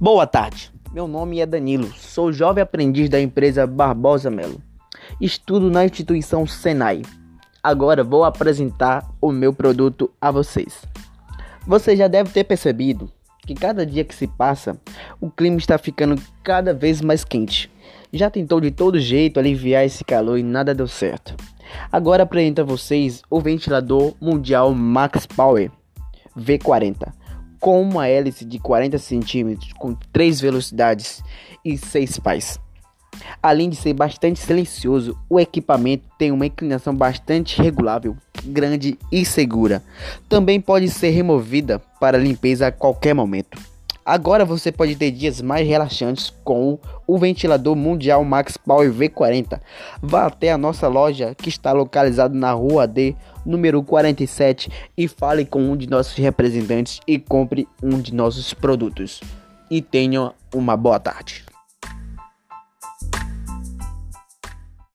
Boa tarde, meu nome é Danilo, sou jovem aprendiz da empresa Barbosa Melo. Estudo na instituição Senai. Agora vou apresentar o meu produto a vocês. Você já deve ter percebido que cada dia que se passa, o clima está ficando cada vez mais quente. Já tentou de todo jeito aliviar esse calor e nada deu certo. Agora apresento a vocês o ventilador mundial Max Power V40 com uma hélice de 40 centímetros com 3 velocidades e 6 pás. Além de ser bastante silencioso, o equipamento tem uma inclinação bastante regulável, grande e segura. Também pode ser removida para limpeza a qualquer momento. Agora você pode ter dias mais relaxantes com o ventilador mundial Max Power V40. Vá até a nossa loja que está localizada na Rua D, número 47 e fale com um de nossos representantes e compre um de nossos produtos. E tenha uma boa tarde.